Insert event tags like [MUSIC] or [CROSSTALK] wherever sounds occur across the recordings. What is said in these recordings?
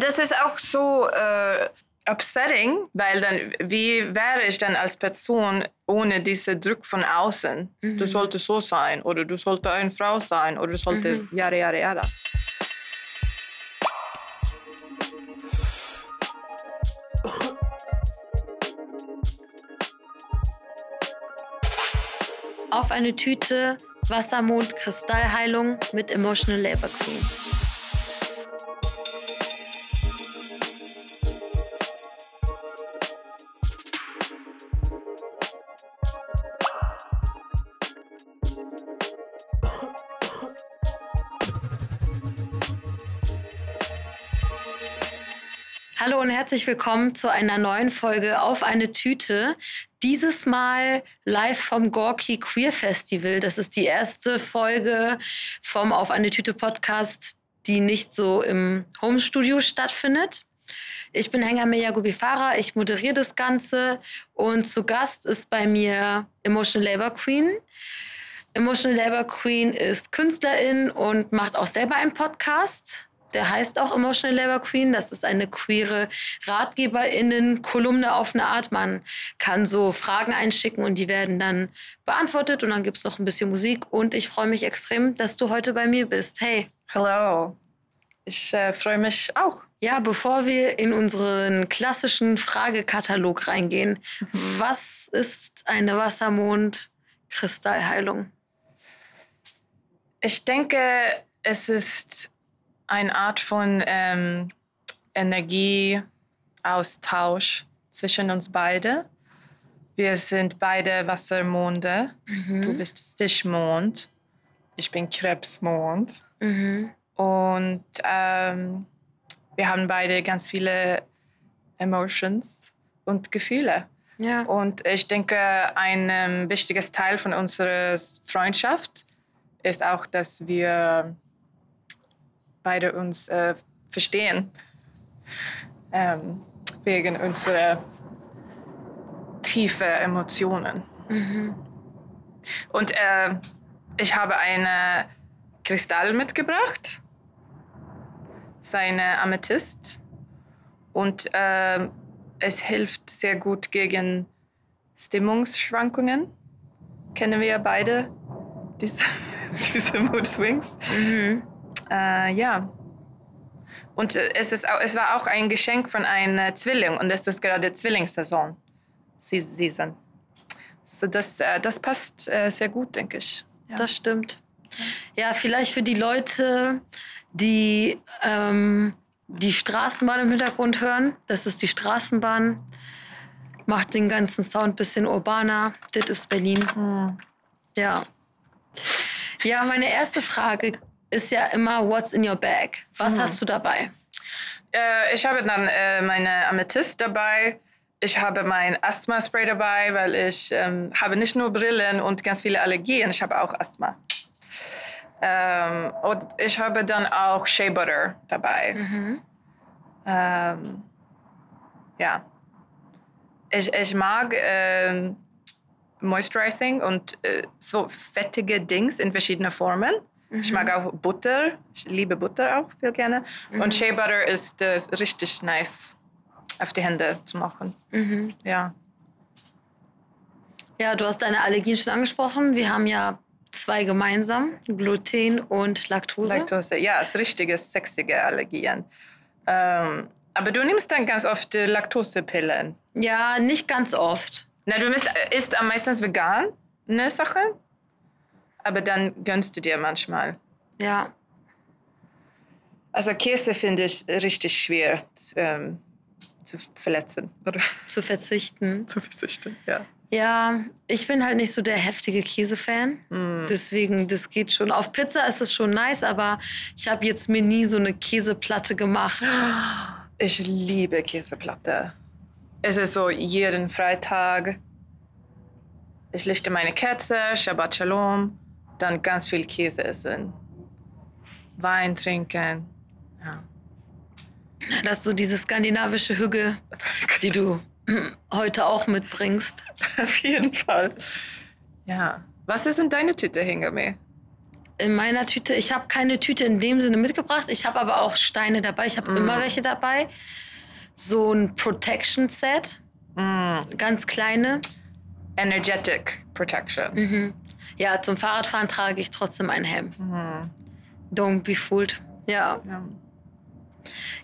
Das ist auch so äh, upsetting, weil dann, wie wäre ich dann als Person ohne diesen Druck von außen? Mhm. Du solltest so sein oder du solltest eine Frau sein oder du solltest Mhm. jada, jada, jada. Auf eine Tüte Wassermond Kristallheilung mit Emotional Labor Queen. Herzlich willkommen zu einer neuen Folge auf eine Tüte. Dieses Mal live vom Gorky Queer Festival. Das ist die erste Folge vom Auf eine Tüte Podcast, die nicht so im Homestudio stattfindet. Ich bin Hengameya Yagubifara, ich moderiere das Ganze und zu Gast ist bei mir Emotional Labor Queen. Emotional Labor Queen ist Künstlerin und macht auch selber einen Podcast. Der heißt auch Emotional Labor Queen. Das ist eine queere RatgeberInnen-Kolumne auf eine Art. Man kann so Fragen einschicken und die werden dann beantwortet. Und dann gibt es noch ein bisschen Musik. Und ich freue mich extrem, dass du heute bei mir bist. Hey. Hallo. Ich äh, freue mich auch. Ja, bevor wir in unseren klassischen Fragekatalog reingehen, was ist eine Wassermond-Kristallheilung? Ich denke, es ist eine Art von ähm, Energieaustausch zwischen uns beide. Wir sind beide Wassermonde. Du bist Fischmond. Ich bin Krebsmond. Mhm. Und ähm, wir haben beide ganz viele Emotions und Gefühle. Ja. Und ich denke, ein ähm, wichtiges Teil von unserer Freundschaft ist auch, dass wir beide uns äh, verstehen. Ähm, wegen unserer tiefen Emotionen. Mhm. Und äh, ich habe einen Kristall mitgebracht, seine Amethyst. Und äh, es hilft sehr gut gegen Stimmungsschwankungen. Kennen wir ja beide diese, [LAUGHS] diese Mood Swings. Mhm. Äh, ja. Und äh, es, ist es war auch ein Geschenk von einem Zwilling und es ist gerade Zwillingssaison. Se- Season. So das, äh, das passt äh, sehr gut, denke ich. Ja. Das stimmt. Ja, vielleicht für die Leute, die ähm, die Straßenbahn im Hintergrund hören. Das ist die Straßenbahn. Macht den ganzen Sound ein bisschen urbaner. Das ist Berlin. Hm. Ja. Ja, meine erste Frage ist ja immer, what's in your bag? Was Mhm. hast du dabei? Äh, ich habe dann äh, meine Amethyst dabei. Ich habe mein Asthma-Spray dabei, weil ich ähm, habe nicht nur Brillen und ganz viele Allergien, ich habe auch Asthma. Ähm, und ich habe dann auch Shea Butter dabei. Mhm. Ähm, ja. Ich, ich mag ähm, Moisturizing und äh, so fettige Dings in verschiedenen Formen. Ich mag auch Butter. Ich liebe Butter auch viel gerne. Und Shea Butter ist äh, richtig nice auf die Hände zu machen. Mhm. Ja. Ja, du hast deine Allergien schon angesprochen. Wir haben ja zwei gemeinsam, Gluten und Laktose. Laktose. Ja, ist richtige sexige Allergien. Ähm, aber du nimmst dann ganz oft äh, Laktosepillen. Ja, nicht ganz oft. Na, du isst, isst am meisten vegan, ne Sache. Aber dann gönnst du dir manchmal. Ja. Also Käse finde ich richtig schwer ähm, zu verletzen oder [LAUGHS] Zu verzichten. zu verzichten. Ja. Ja, ich bin halt nicht so der heftige Käsefan. Mm. Deswegen, das geht schon. Auf Pizza ist es schon nice, aber ich habe jetzt mir nie so eine Käseplatte gemacht. [GASPS] Ich liebe Käseplatte. Es ist so jeden Freitag. Ich lichte meine Kerze, Shabbat Shalom, dann ganz viel Käse essen. Wein trinken. Ja. Das ist so diese skandinavische Hüge, [LAUGHS] die du heute auch mitbringst. Auf jeden Fall. Ja. Was ist in deiner Tüte, Hingame? in meiner Tüte, ich habe keine Tüte in dem Sinne mitgebracht. Ich habe aber auch Steine dabei. Ich habe Mm. immer welche dabei. So ein Protection Set, Mm. ganz kleine. Energetic Protection. Mhm. Ja, zum Fahrradfahren trage ich trotzdem einen Helm. Mhm. Don't be fooled. Ja. Ja.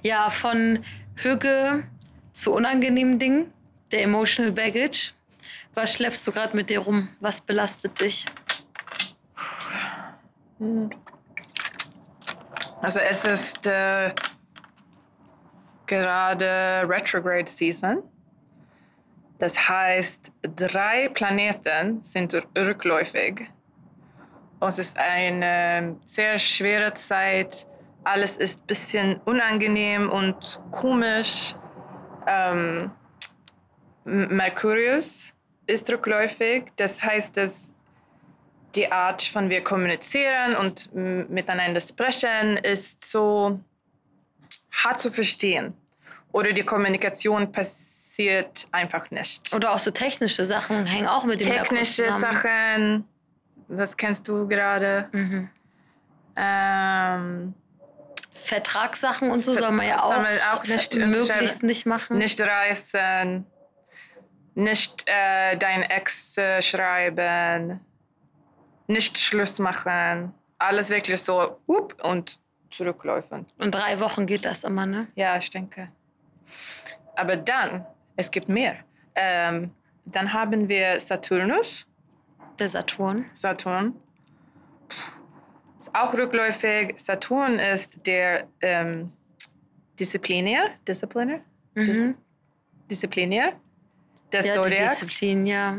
Ja, von Hüge zu unangenehmen Dingen, der Emotional Baggage. Was schleppst du gerade mit dir rum? Was belastet dich? Also es ist äh, gerade Retrograde Season. Das heißt, drei Planeten sind rückläufig. Und es ist eine sehr schwere Zeit. Alles ist ein bisschen unangenehm und komisch. Ähm, Mercurius ist rückläufig. Das heißt, dass die Art, von wir kommunizieren und miteinander sprechen, ist so hart zu verstehen. Oder die Kommunikation passiert einfach nicht. Oder auch so technische Sachen hängen auch mit dem Technische. Sachen, das kennst du gerade. Mhm. Ähm, Vertragssachen und so soll man ja auch, man auch nicht möglichst nicht machen. nicht reisen, nicht äh, dein Ex äh, schreiben, nicht Schluss machen. Alles wirklich so up, und zurückläufen. Und drei Wochen geht das immer, ne? Ja, ich denke. Aber dann, es gibt mehr. Ähm, dann haben wir Saturnus. Der Saturn. Saturn. Ist auch rückläufig. Saturn ist der ähm, Disziplinär, Disziplinär, Mhm. Disziplinär des Ja, die Zodiacs. Disziplin, ja.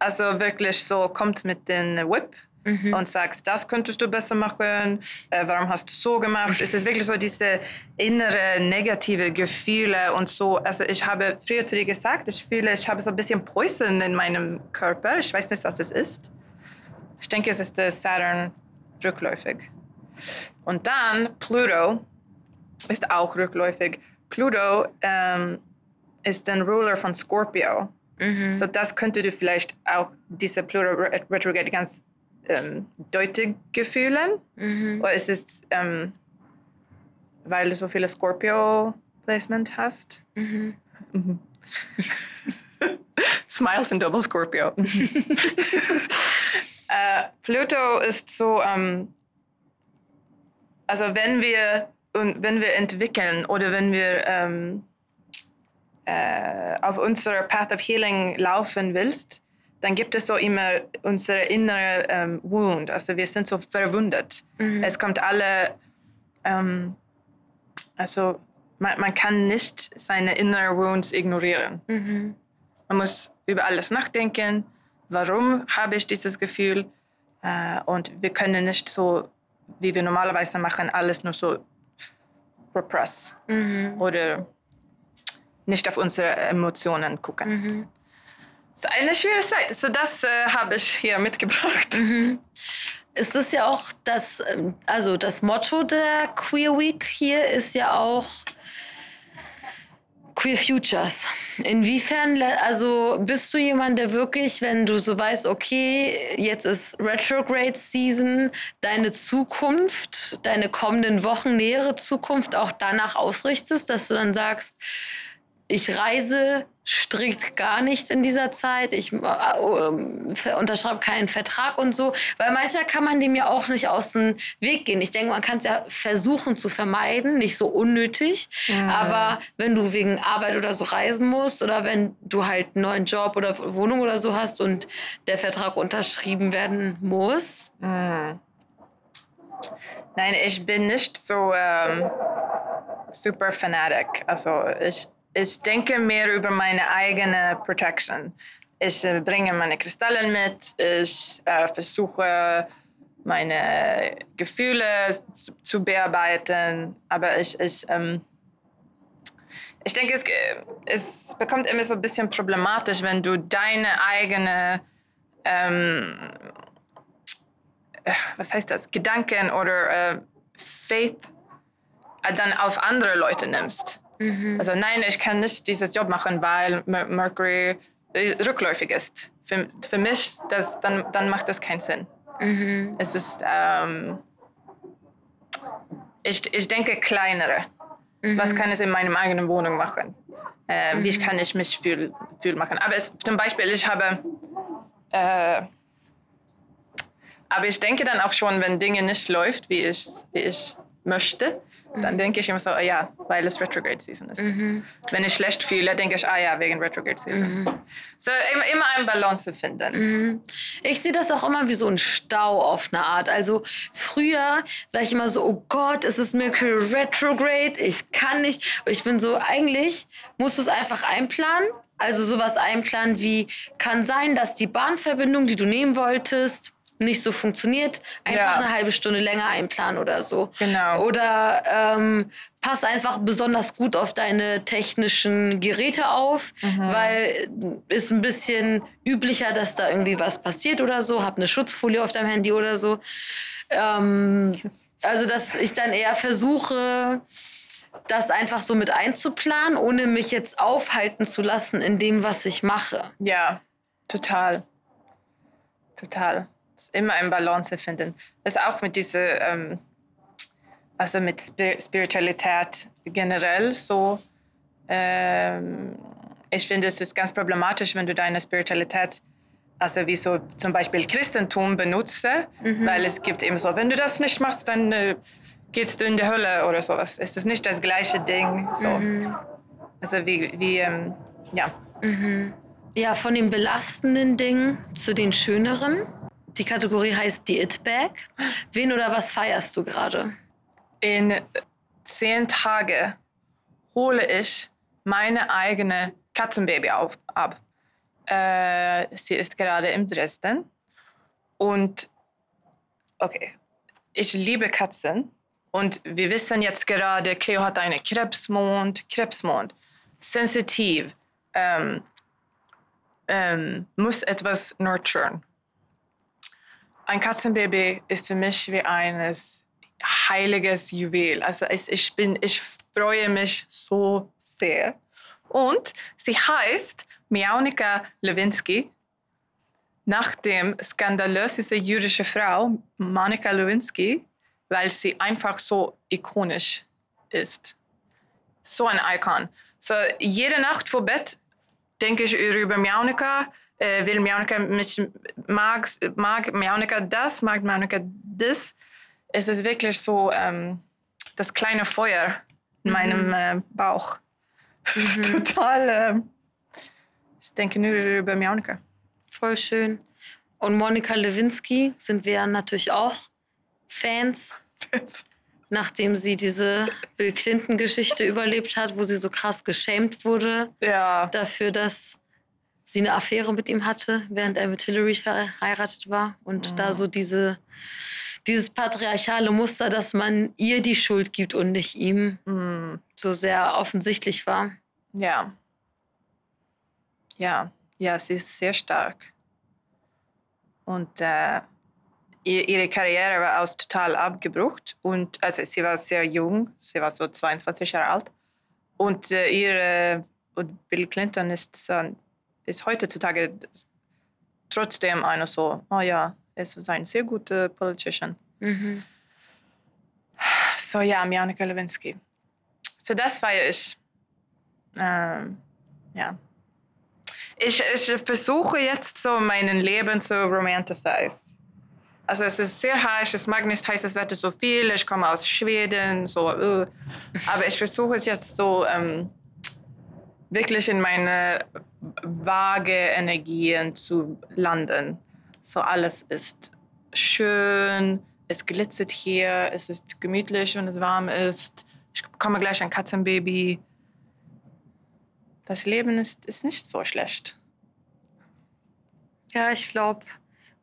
Also wirklich so kommt mit dem Whip Mhm. und sagst, das könntest du besser machen, äh, warum hast du so gemacht? Es ist wirklich so diese innere negative Gefühle und so. Also ich habe früher zu dir gesagt, ich fühle, ich habe so ein bisschen Poison in meinem Körper. Ich weiß nicht, was es ist. Ich denke, es ist der Saturn rückläufig. Und dann Pluto ist auch rückläufig. Pluto ähm, ist der Ruler von Scorpio. Mhm. So das könnte du vielleicht auch diese Pluto Re- Retrograde ganz ähm, deutlich fühlen. Mhm. Oder ist es, ähm, weil du so viele Scorpio-Placement hast? Mhm. [LAUGHS] Smiles in Double Scorpio. [LAUGHS] äh, Pluto ist so, ähm, also wenn wir, wenn wir entwickeln oder wenn wir ähm, äh, auf unserer Path of Healing laufen willst, dann gibt es so immer unsere innere ähm, Wound. Also wir sind so verwundet. Mhm. Es kommt alle, ähm, also man, man kann nicht seine innere Wounds ignorieren. Mhm. Man muss über alles nachdenken. Warum habe ich dieses Gefühl? Äh, und wir können nicht so, wie wir normalerweise machen, alles nur so repress Mhm. oder nicht auf unsere Emotionen gucken. Es ist eine schwere Zeit. So das äh, habe ich hier mitgebracht. Mhm. Ist das ja auch das, ähm, also das Motto der Queer Week hier ist ja auch Queer Futures. Inwiefern, also bist du jemand, der wirklich, wenn du so weißt, okay, jetzt ist Retrograde Season, deine Zukunft, deine kommenden Wochen, nähere Zukunft auch danach ausrichtest, dass du dann sagst, ich reise strikt gar nicht in dieser Zeit. Ich äh, äh, unterschreibe keinen Vertrag und so. Weil manchmal kann man dem ja auch nicht aus dem Weg gehen. Ich denke, man kann es ja versuchen zu vermeiden, nicht so unnötig. Aber wenn du wegen Arbeit oder so reisen musst oder wenn du halt einen neuen Job oder Wohnung oder so hast und der Vertrag unterschrieben werden muss. Mm. Nein, ich bin nicht so ähm, super fanatic. Also ich, ich denke mehr über meine eigene Protection. Ich äh, bringe meine Kristalle mit. Ich äh, versuche meine Gefühle zu, zu bearbeiten. Aber ich, ich, ähm, ich denke, es, äh, es bekommt immer so ein bisschen problematisch, wenn du deine eigene ähm, äh, was heißt das, Gedanken oder äh, Faith dann auf andere Leute nimmst. Also nein, ich kann nicht dieses Job machen, weil Mer Mercury äh, rückläufig ist. Für, für mich, das, dann, dann macht das keinen Sinn. Mhm. Es ist, ähm, ich, ich denke, kleinere. Was kann ich in meiner eigenen Wohnung machen? Äh, Wie kann ich mich fühl, fühl machen? Aber es, zum Beispiel, ich habe, äh, aber ich denke dann auch schon, wenn Dinge nicht läuft, wie ich, wie ich möchte, dann denke ich immer so, ah ja, weil es Retrograde Season ist. Wenn ich schlecht fühle, denke ich, ah ja, wegen Retrograde Season. So immer, immer eine Balance finden. Ich sehe das auch immer wie so ein Stau auf eine Art. Also früher war ich immer so, oh Gott, es ist Mercury Retrograde, ich kann nicht. Ich bin so, eigentlich musst du es einfach einplanen. Also sowas einplanen wie, kann sein, dass die Bahnverbindung, die du nehmen wolltest, nicht so funktioniert, einfach Ja. eine halbe Stunde länger einplanen oder so. Genau. Oder ähm, pass einfach besonders gut auf deine technischen Geräte auf, weil ist ein bisschen üblicher, dass da irgendwie was passiert oder so. Hab eine Schutzfolie auf deinem Handy oder so. Ähm, also, dass ich dann eher versuche, das einfach so mit einzuplanen, ohne mich jetzt aufhalten zu lassen in dem, was ich mache. Ja, total. Total. Ist immer ein Balance finden. Das ist auch mit dieser, ähm, also mit Spir Spiritualität generell so. Ähm, ich finde, es ist ganz problematisch, wenn du deine Spiritualität, also wie so zum Beispiel Christentum benutze, weil es gibt eben so, wenn du das nicht machst, dann äh, gehst du in die Hölle oder sowas. Es ist nicht das gleiche Ding. So. Also wie, wie ähm, ja. Ja, von den belastenden Dingen zu den schöneren. Die Kategorie heißt die It-Bag. Wen oder was feierst du gerade? in zehn Tagen hole ich meine eigene Katzenbaby auf, ab. Äh, sie ist gerade in Dresden. Und okay, ich liebe Katzen. Und wir wissen jetzt gerade, Cleo hat einen Krebsmond. Krebsmond, sensitiv, ähm, ähm, muss etwas nurturen. Ein Katzenbaby ist für mich wie eines heiliges Juwel. Also ich, ich, bin, ich freue mich so sehr. Und sie heißt Miaunika Lewinsky, nach dem skandalöse jüdische Frau Monika Lewinsky, weil sie einfach so ikonisch ist. So ein Icon. So jede Nacht vor Bett denke ich über Miaunika, äh, will Miaunika mich mag, mag Miaunika das, mag Miaunika das. Es ist wirklich so ähm, das kleine Feuer in meinem äh, Bauch. [LAUGHS] Total. ähm, ich denke nur über Miaunika. Voll schön. Und Monika Lewinsky sind wir natürlich auch Fans, [LAUGHS] nachdem sie diese Bill Clinton-Geschichte überlebt hat, wo sie so krass geschämt wurde ja, dafür, dass sie eine Affäre mit ihm hatte, während er mit Hillary verheiratet war. Und da so diese, dieses patriarchale Muster, dass man ihr die Schuld gibt und nicht ihm, mm, so sehr offensichtlich war. ja. Ja, ja, sie ist sehr stark. Und äh, ihr- ihre Karriere war aus total abgebrochen. Und also sie war sehr jung, sie war so 22 Jahre alt. Und äh, ihre und Bill Clinton ist, äh, ist heutzutage trotzdem einer so, oh ja, er ist ein sehr guter Politician. Mhm. So ja, Monika Lewinsky. So das feiere ich. Ähm, ja. Ich, ich versuche jetzt so mein Leben zu romanticize. Also es ist sehr heiß, ich mag nicht heißes Wetter so viel, ich komme aus Schweden, so, äh. aber ich versuche es jetzt so ähm, wirklich in meine vage Energien zu landen. So alles ist schön, es glitzert hier, es ist gemütlich, wenn es warm ist. Ich bekomme gleich ein Katzenbaby. Das Leben ist, ist nicht so schlecht. Ja, ich glaube,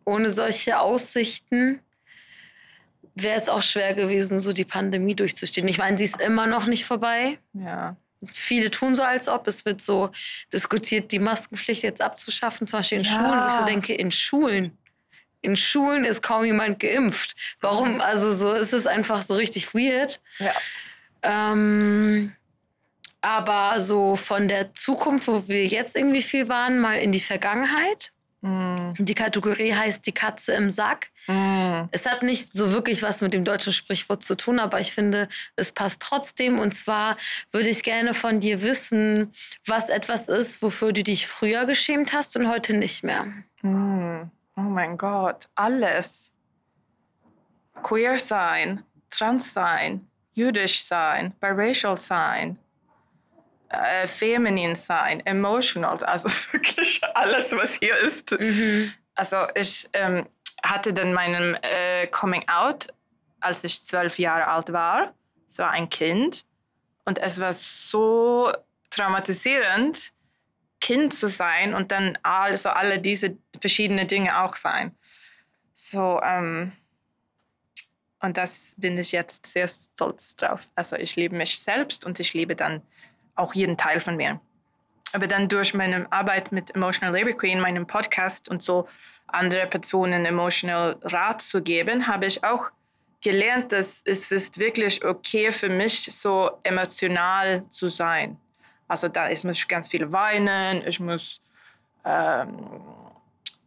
ohne solche Aussichten wäre es auch schwer gewesen, so die Pandemie durchzustehen. Ich meine, sie ist immer noch nicht vorbei. Ja. Viele tun so, als ob. Es wird so diskutiert, die Maskenpflicht jetzt abzuschaffen, zum Beispiel in Ja. Schulen. Wo ich so denke, in Schulen. In Schulen ist kaum jemand geimpft. Warum? Also so ist es einfach so richtig weird. ja. Ähm, aber so von der Zukunft, wo wir jetzt irgendwie viel waren, mal in die Vergangenheit. Die Kategorie heißt die Katze im Sack. Mm. Es hat nicht so wirklich was mit dem deutschen Sprichwort zu tun, aber ich finde, es passt trotzdem. Und zwar würde ich gerne von dir wissen, was etwas ist, wofür du dich früher geschämt hast und heute nicht mehr. Mm. Oh mein Gott, alles. Queer sein, trans sein, jüdisch sein, biracial sein, äh, feminin sein, emotional, also [LAUGHS] wirklich alles, was hier ist. Mhm. Also ich ähm, hatte dann meinen äh, Coming Out, als ich zwölf Jahre alt war. Es war ein Kind und es war so traumatisierend, Kind zu sein und dann also alle diese verschiedenen Dinge auch sein. So, ähm, und das bin ich jetzt sehr stolz drauf. Also ich liebe mich selbst und ich liebe dann auch jeden Teil von mir. Aber dann durch meine Arbeit mit Emotional Labor Queen, meinem Podcast und so andere Personen emotional Rat zu geben, habe ich auch gelernt, dass es ist wirklich okay für mich, so emotional zu sein. Also da ich muss ganz viel weinen, ich muss ähm,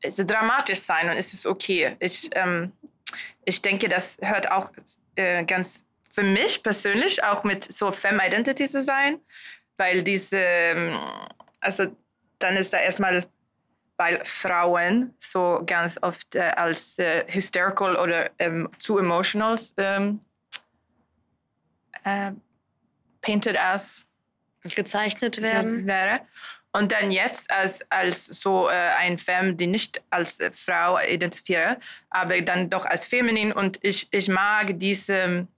es dramatisch sein und es ist okay. Ich, ähm, ich denke, das hört auch äh, ganz für mich persönlich auch mit so Femme Identity zu sein, weil diese, ähm, also dann ist da erstmal, weil Frauen so ganz oft äh, als äh, hysterical oder ähm, zu emotional ähm, äh, painted as Gezeichnet werden. wäre. Und dann jetzt als, als so äh, ein Femme, die nicht als äh, Frau identifiziere, aber dann doch als feminin. Und ich, ich mag diese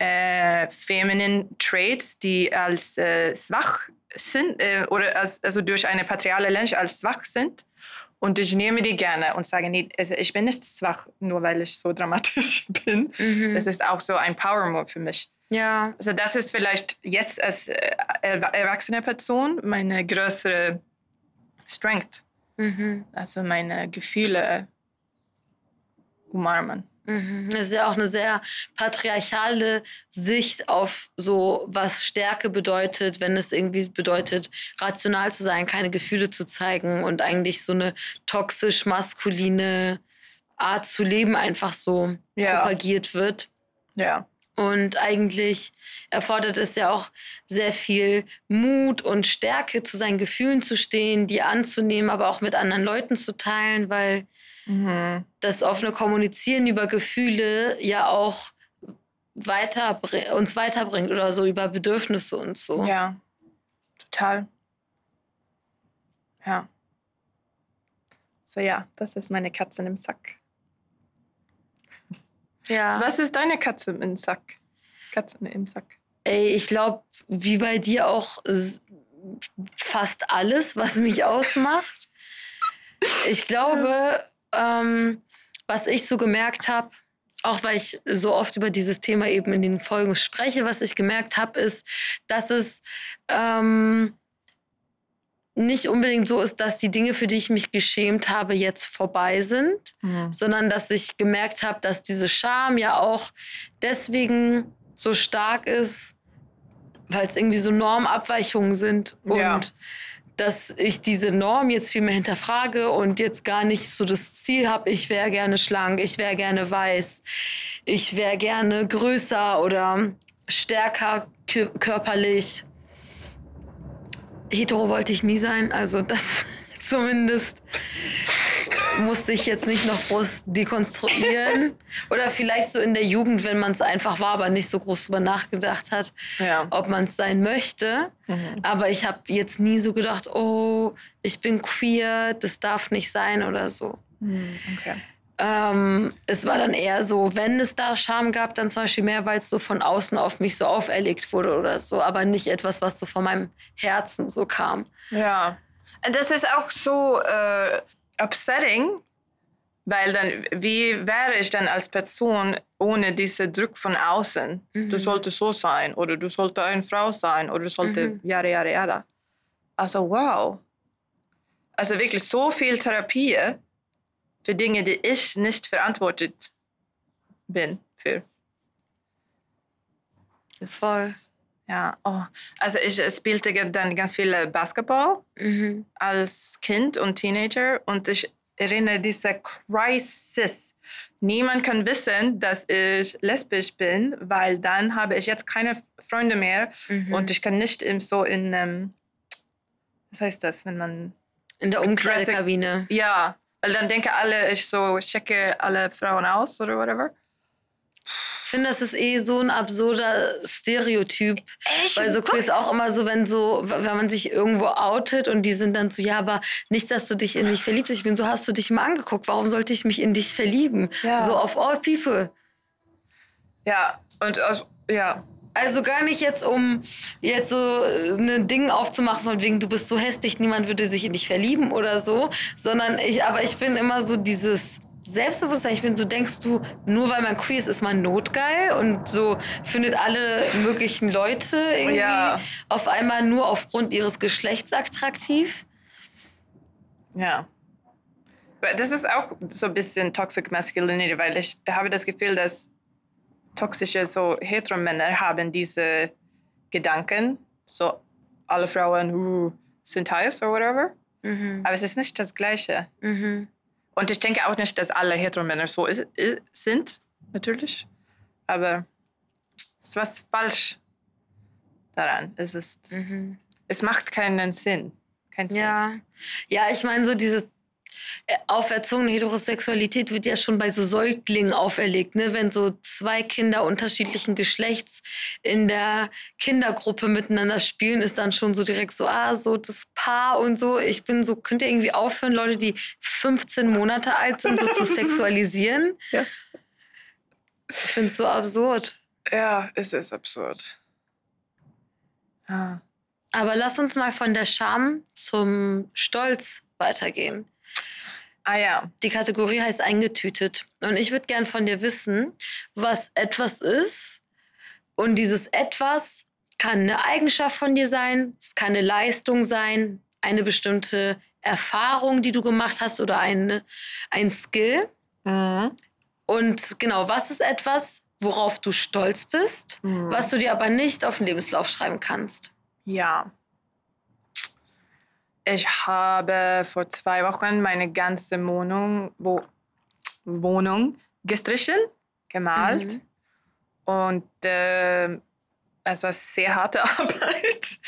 äh, feminine Traits, die als äh, schwach sind äh, oder als, also durch eine patriale Lens als schwach sind. Und ich nehme die gerne und sage, nee, also ich bin nicht schwach, nur weil ich so [LAUGHS] dramatisch bin. Mhm. Das ist auch so ein Power-Move für mich. Ja. Also das ist vielleicht jetzt als äh, erwa- erwachsene Person meine größere Strength. Mhm. Also meine Gefühle umarmen. Mhm. Das ist ja auch eine sehr patriarchale Sicht auf so, was Stärke bedeutet, wenn es irgendwie bedeutet, rational zu sein, keine Gefühle zu zeigen und eigentlich so eine toxisch maskuline Art zu leben einfach so Ja. propagiert wird. Ja. Und eigentlich erfordert es ja auch sehr viel Mut und Stärke, zu seinen Gefühlen zu stehen, die anzunehmen, aber auch mit anderen Leuten zu teilen, weil Mhm. das offene Kommunizieren über Gefühle ja auch weiter, uns weiterbringt oder so über Bedürfnisse und so. Ja. Total. Ja. So ja, das ist meine Katze im Sack. Ja. Was ist deine Katze im Sack? Katze im Sack. Ey, ich glaube, wie bei dir auch fast alles, was mich ausmacht. Ich glaube, ähm, was ich so gemerkt habe, auch weil ich so oft über dieses Thema eben in den Folgen spreche, was ich gemerkt habe, ist, dass es ähm, nicht unbedingt so ist, dass die Dinge, für die ich mich geschämt habe, jetzt vorbei sind, Mhm. sondern dass ich gemerkt habe, dass diese Scham ja auch deswegen so stark ist, weil es irgendwie so Normabweichungen sind und Ja. dass ich diese Norm jetzt viel mehr hinterfrage und jetzt gar nicht so das Ziel habe, ich wäre gerne schlank, ich wäre gerne weiß, ich wäre gerne größer oder stärker kö- körperlich. Hetero wollte ich nie sein, also das [LAUGHS] zumindest musste ich jetzt nicht noch groß dekonstruieren. Oder vielleicht so in der Jugend, wenn man es einfach war, aber nicht so groß drüber nachgedacht hat, Ja. ob man es sein möchte. Mhm. Aber ich habe jetzt nie so gedacht, oh, ich bin queer, das darf nicht sein oder so. Mhm. Okay. Ähm, es war dann eher so, wenn es da Scham gab, dann zum Beispiel mehr, weil es so von außen auf mich so auferlegt wurde oder so, aber nicht etwas, was so von meinem Herzen so kam. Ja. Und das ist auch so äh, upsetting, weil dann, wie wäre ich dann als Person ohne diesen Druck von außen? Du Mhm. solltest so sein oder du solltest eine Frau sein oder du solltest Mhm. jahre, jahre. Also wow. Also wirklich so viel Therapie für Dinge, die ich nicht verantwortet bin für. Das- Voll. Ja, oh. also ich spielte dann ganz viel Basketball Mhm. als Kind und Teenager und ich erinnere diese Crisis. Niemand kann wissen, dass ich lesbisch bin, weil dann habe ich jetzt keine Freunde mehr Mhm. und ich kann nicht im, so in, ähm, was heißt das, wenn man, In der Umkleidekabine. ja, weil dann denken alle, ich so checke alle Frauen aus oder whatever. Ich finde, das ist eh so ein absurder Stereotyp. Ich Weil so weiß. auch immer so, wenn so, wenn man sich irgendwo outet und die sind dann so, ja, aber nicht, dass du dich in mich verliebst. Ich bin so, hast du dich mal angeguckt? Warum sollte ich mich in dich verlieben? Ja. So auf all people. Ja, und also, ja, Also gar nicht jetzt, um jetzt so ein Ding aufzumachen, von wegen, du bist so hässlich, niemand würde sich in dich verlieben oder so, sondern ich, aber ich bin immer so dieses Selbstbewusstsein. Ich bin so, denkst du, nur weil man queer ist, ist man notgeil und so findet alle möglichen Leute irgendwie Ja. auf einmal nur aufgrund ihres Geschlechts attraktiv? Ja. Das ist auch so ein bisschen Toxic Masculinity, weil ich habe das Gefühl, dass toxische so Heteromänner haben diese Gedanken, so alle Frauen uh, sind heiß oder whatever. Mhm. Aber es ist nicht das Gleiche. Mhm. Und ich denke auch nicht, dass alle Heteromänner so is, i- sind, natürlich. Aber es ist was falsch daran. Es, ist, Mhm. es macht keinen Sinn. Keinen Sinn. Ja, ja, ich meine, so diese auferzogene Heterosexualität wird ja schon bei so Säuglingen auferlegt, ne? Wenn so zwei Kinder unterschiedlichen Geschlechts in der Kindergruppe miteinander spielen, ist dann schon so direkt so, ah, so das Paar und so. Ich bin so, könnt ihr irgendwie aufhören, Leute, die 15 Monate alt sind, so zu [LAUGHS] sexualisieren? Ja. Ich finde es so absurd. Ja, es ist absurd. Ah. Aber lass uns mal von der Scham zum Stolz weitergehen. Ah ja, Die Kategorie heißt eingetütet. Und ich würde gern von dir wissen, was etwas ist. Und dieses etwas kann eine Eigenschaft von dir sein, es kann eine Leistung sein, eine bestimmte Erfahrung, die du gemacht hast oder eine, ein Skill. Mhm. Und genau, was ist etwas, worauf du stolz bist, Mhm. was du dir aber nicht auf den Lebenslauf schreiben kannst? Ja. Ich habe vor zwei Wochen meine ganze Wohnung, wo, Wohnung gestrichen, gemalt. Mhm. Und äh, es war sehr harte [LAUGHS] Arbeit.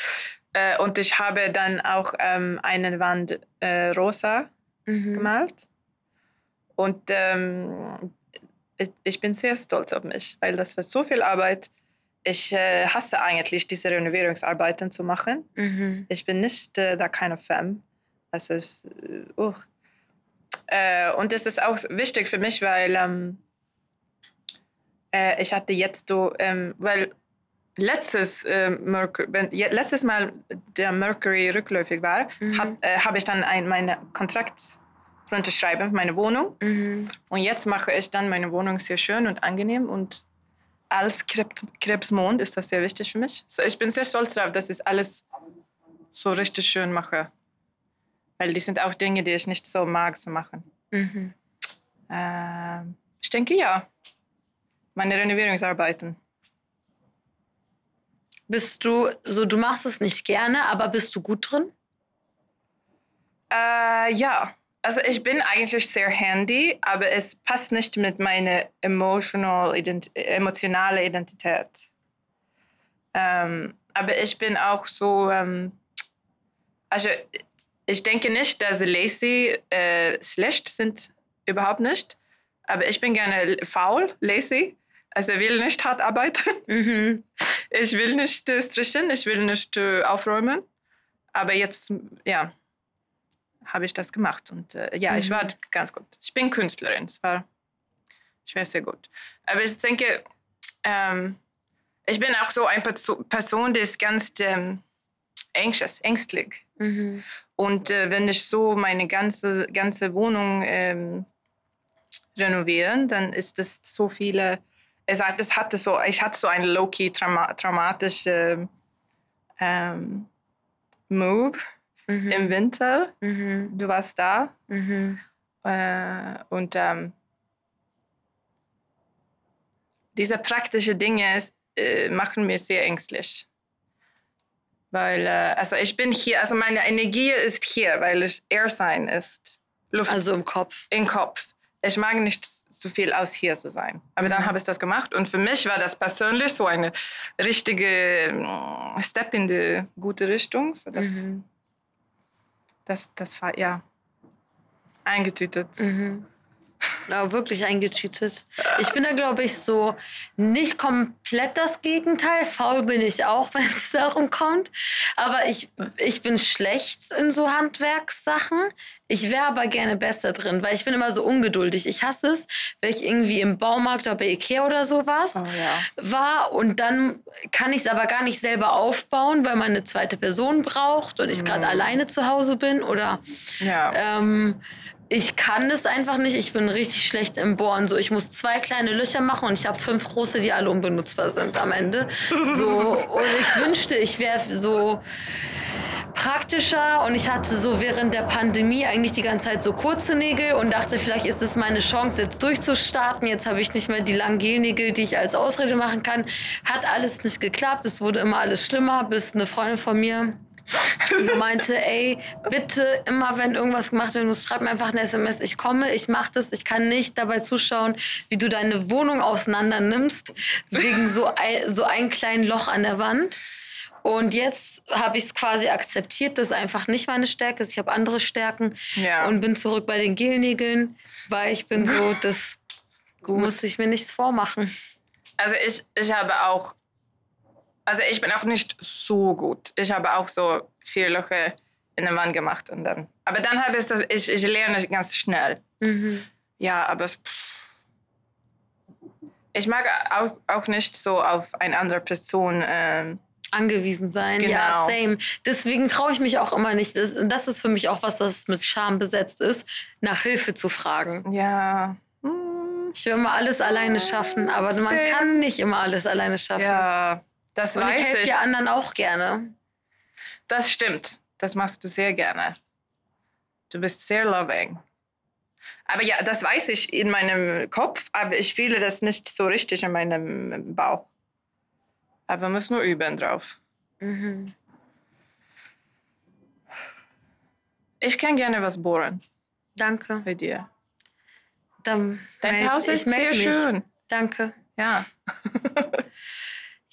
Äh, und ich habe dann auch ähm, eine Wand äh, rosa Mhm. gemalt. Und ähm, ich, ich bin sehr stolz auf mich, weil das war so viel Arbeit. Ich äh, hasse eigentlich diese Renovierungsarbeiten zu machen. Mhm. Ich bin nicht äh, da keine Fan. Es ist, uh. äh, und es ist auch wichtig für mich, weil ähm, äh, ich hatte jetzt so, ähm, weil letztes, äh, Mercury, wenn, letztes Mal der Mercury rückläufig war, Mhm. hat, äh, habe ich dann ein, meinen Kontrakt unterschreiben für meine Wohnung. Mhm. Und jetzt mache ich dann meine Wohnung sehr schön und angenehm und als Krebs, Krebsmond ist das sehr wichtig für mich. So, ich bin sehr stolz darauf, dass ich alles so richtig schön mache. Weil die sind auch Dinge, die ich nicht so mag zu machen. Mhm. Ähm, ich denke ja. Meine Renovierungsarbeiten. Bist du so, du machst es nicht gerne, aber bist du gut drin? Äh, ja. Also ich bin eigentlich sehr handy, aber es passt nicht mit meiner emotional ident emotionale Identität. Ähm, aber ich bin auch so, ähm, also ich denke nicht, dass lazy äh, schlecht sind, überhaupt nicht. Aber ich bin gerne faul, lazy. Also will nicht hart arbeiten. [LAUGHS] Mhm. Ich will nicht äh, strichen, ich will nicht äh, aufräumen. Aber jetzt, ja, habe ich das gemacht. Und äh, ja, ich war Mhm. ganz gut. Ich bin Künstlerin. Es war, ich war sehr gut. Aber ich denke, ähm, ich bin auch so eine Perso- Person, die ist ganz ähm, anxious, ängstlich. Mhm. Und äh, wenn ich so meine ganze, ganze Wohnung ähm, renovieren, dann ist es so viele. Es, hat, es hatte so, ich hatte so einen low-key trauma, traumatischen ähm, Move Mhm. im Winter. Mhm. Du warst da Mhm. äh, und ähm, diese praktischen Dinge äh, machen mich sehr ängstlich. Weil, äh, also ich bin hier, also meine Energie ist hier, weil es Air-Sein ist. Luft Also im Kopf. im Kopf. Ich mag nicht so viel aus hier zu sein. Aber dann Mhm. habe ich das gemacht und für mich war das persönlich so eine richtige mm, Step in die gute Richtung. So das, Mhm. Das, das war ja eingetütet. Mhm. Ja, wirklich eingetütet. Ich bin da, glaube ich, so nicht komplett das Gegenteil. Faul bin ich auch, [LAUGHS] wenn es darum kommt. Aber ich, ich bin schlecht in so Handwerkssachen. Ich wäre aber gerne besser drin, weil ich bin immer so ungeduldig. Ich hasse es, wenn ich irgendwie im Baumarkt oder bei Ikea oder sowas Oh ja. war und dann kann ich es aber gar nicht selber aufbauen, weil man eine zweite Person braucht und ich gerade Mhm. alleine zu Hause bin oder Ja. ähm, ich kann das einfach nicht. Ich bin richtig schlecht im Bohren. So, ich muss zwei kleine Löcher machen und ich habe fünf große, die alle unbenutzbar sind am Ende. So, und ich wünschte, ich wäre so praktischer und ich hatte so während der Pandemie eigentlich die ganze Zeit so kurze Nägel und dachte, vielleicht ist es meine Chance, jetzt durchzustarten. Jetzt habe ich nicht mehr die langen Gelnägel, die ich als Ausrede machen kann. Hat alles nicht geklappt. Es wurde immer alles schlimmer, bis eine Freundin von mir so meinte, ey, bitte immer, wenn irgendwas gemacht werden muss, schreib mir einfach eine SMS. Ich komme, ich mache das. Ich kann nicht dabei zuschauen, wie du deine Wohnung auseinander nimmst, wegen so ein, so ein kleinen Loch an der Wand. Und jetzt habe ich es quasi akzeptiert, dass einfach nicht meine Stärke ist. Ich habe andere Stärken Ja. und bin zurück bei den Gelnägeln, weil ich bin so, das [LAUGHS] muss ich mir nichts vormachen. Also ich, ich habe auch, also ich bin auch nicht so gut. Ich habe auch so vier Löcher in der Wand gemacht und dann. Aber dann habe ich das, ich, ich lerne ganz schnell. Mhm. Ja, aber es, ich mag auch, auch nicht so auf eine andere Person. Ähm, angewiesen sein. Ja, Genau. same. Deswegen traue ich mich auch immer nicht. Das, das ist für mich auch was, das mit Scham besetzt ist, nach Hilfe zu fragen. ja. hm, Ich will immer alles alleine schaffen, aber man kann nicht immer alles alleine schaffen. Ja, das Und ich weiß helfe ich. ja anderen auch gerne. Das stimmt. Das machst du sehr gerne. Du bist sehr loving. Aber ja, das weiß ich in meinem Kopf, aber ich fühle das nicht so richtig in meinem Bauch. Aber man muss nur üben drauf. Mhm. Ich kann gerne was bohren Danke. bei dir. Dann Dein Haus ich ist sehr mich. schön. Danke. Ja. [LAUGHS]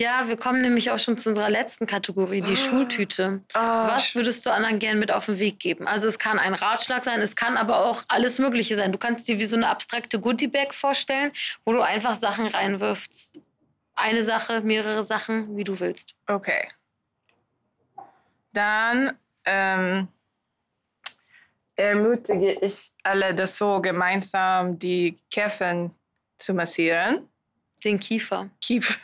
Ja, wir kommen nämlich auch schon zu unserer letzten Kategorie, die Schultüte. Oh, Was würdest du anderen gern mit auf den Weg geben? Also es kann ein Ratschlag sein, es kann aber auch alles Mögliche sein. Du kannst dir wie so eine abstrakte Goodie-Bag vorstellen, wo du einfach Sachen reinwirfst. Eine Sache, mehrere Sachen, wie du willst. Okay. Dann ähm, ermutige ich alle, das so gemeinsam die Käfen zu massieren. Den Kiefer. Kiefer,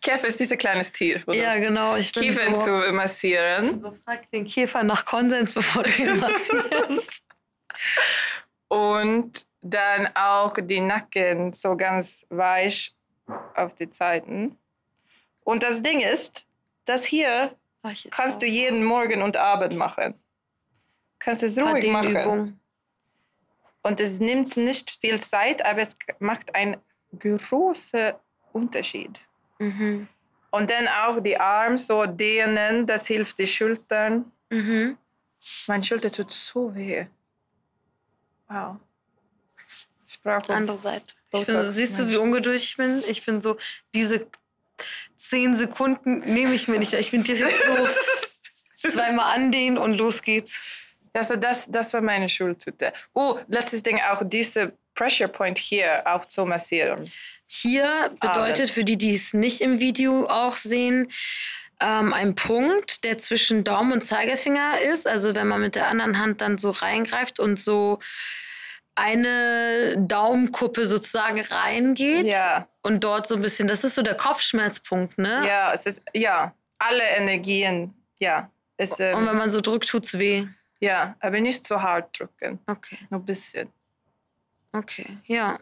Käfer ist dieses kleines Tier. Oder? Ja, genau. Ich bin Kiefen so, zu massieren. so frag den Kiefer nach Konsens, bevor du ihn massierst. [LAUGHS] Und dann auch die Nacken so ganz weich auf die Seiten. Und das Ding ist, das hier kannst du auch. jeden Morgen und Abend machen. Kannst es ruhig machen. Und es nimmt nicht viel Zeit, aber es macht einen großen Unterschied. Mhm. Und dann auch die Arme so dehnen, das hilft die Schultern. Mhm. Meine Schulter tut so weh. Wow. Ich brauche Andere Seite. Ich bin, so- siehst du, wie ungeduldig ich bin? Ich bin so, diese zehn Sekunden nehme ich mir nicht. Ich bin direkt so [LAUGHS] zweimal andehnen und los geht's. Also das, das war meine Schultüte. Oh, letztes Ding auch diese Pressure Point hier auch zu massieren. Hier bedeutet für die, die es nicht im Video auch sehen, ähm, ein Punkt, der zwischen Daumen und Zeigefinger ist. Also wenn man mit der anderen Hand dann so reingreift und so eine Daumenkuppe sozusagen reingeht Ja, und dort so ein bisschen, das ist so der Kopfschmerzpunkt, ne? ja, es ist, ja, alle Energien, ja. Es, Und ähm, wenn man so drückt, tut's weh. ja, aber nicht zu hart drücken, Okay, nur ein bisschen. Okay, ja.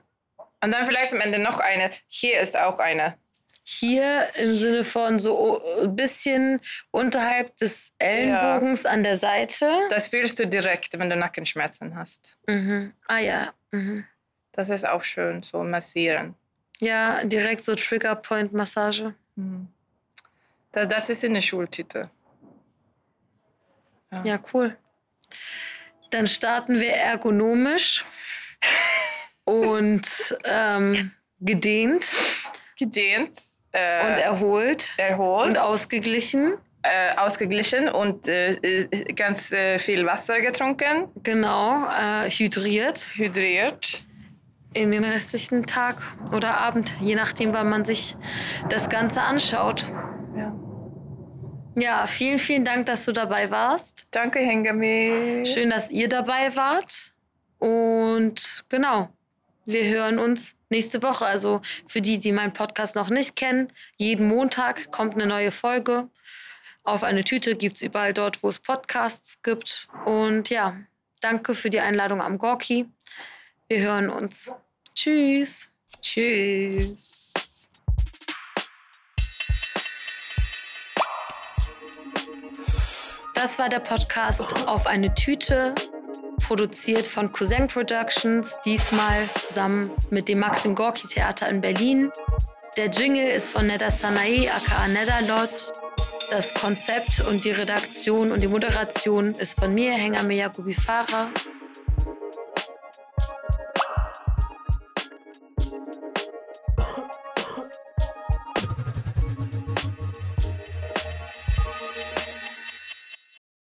Und dann vielleicht am Ende noch eine. Hier ist auch eine. Hier im Sinne von so ein bisschen unterhalb des Ellenbogens an der Seite. Das fühlst du direkt, wenn du Nackenschmerzen hast. Mhm. Ah ja. Mhm. Das ist auch schön, so massieren. Ja, direkt so Trigger Point Massage. Mhm. Das, das ist in der Schultüte. Ja, cool. Dann starten wir ergonomisch und ähm, gedehnt Gedehnt. und Äh, erholt erholt. und ausgeglichen. äh, ausgeglichen und äh, äh, ganz äh, viel Wasser getrunken, Genau, äh, hydriert hydriert. in den restlichen Tag oder Abend, je nachdem, wann man sich das Ganze anschaut. Ja. Ja, vielen, vielen Dank, dass du dabei warst. Danke, Hengami. Schön, dass ihr dabei wart. Und genau, wir hören uns nächste Woche. Also für die, die meinen Podcast noch nicht kennen, jeden Montag kommt eine neue Folge. Auf eine Tüte gibt es überall dort, wo es Podcasts gibt. Und ja, danke für die Einladung am Gorki. Wir hören uns. Tschüss. Tschüss. Das war der Podcast auf eine Tüte, produziert von Cousin Productions, diesmal zusammen mit dem Maxim Gorki Theater in Berlin. Der Jingle ist von Neda Sanae aka Nedalot. Das Konzept und die Redaktion und die Moderation ist von mir, Hengame Yakubi Farah.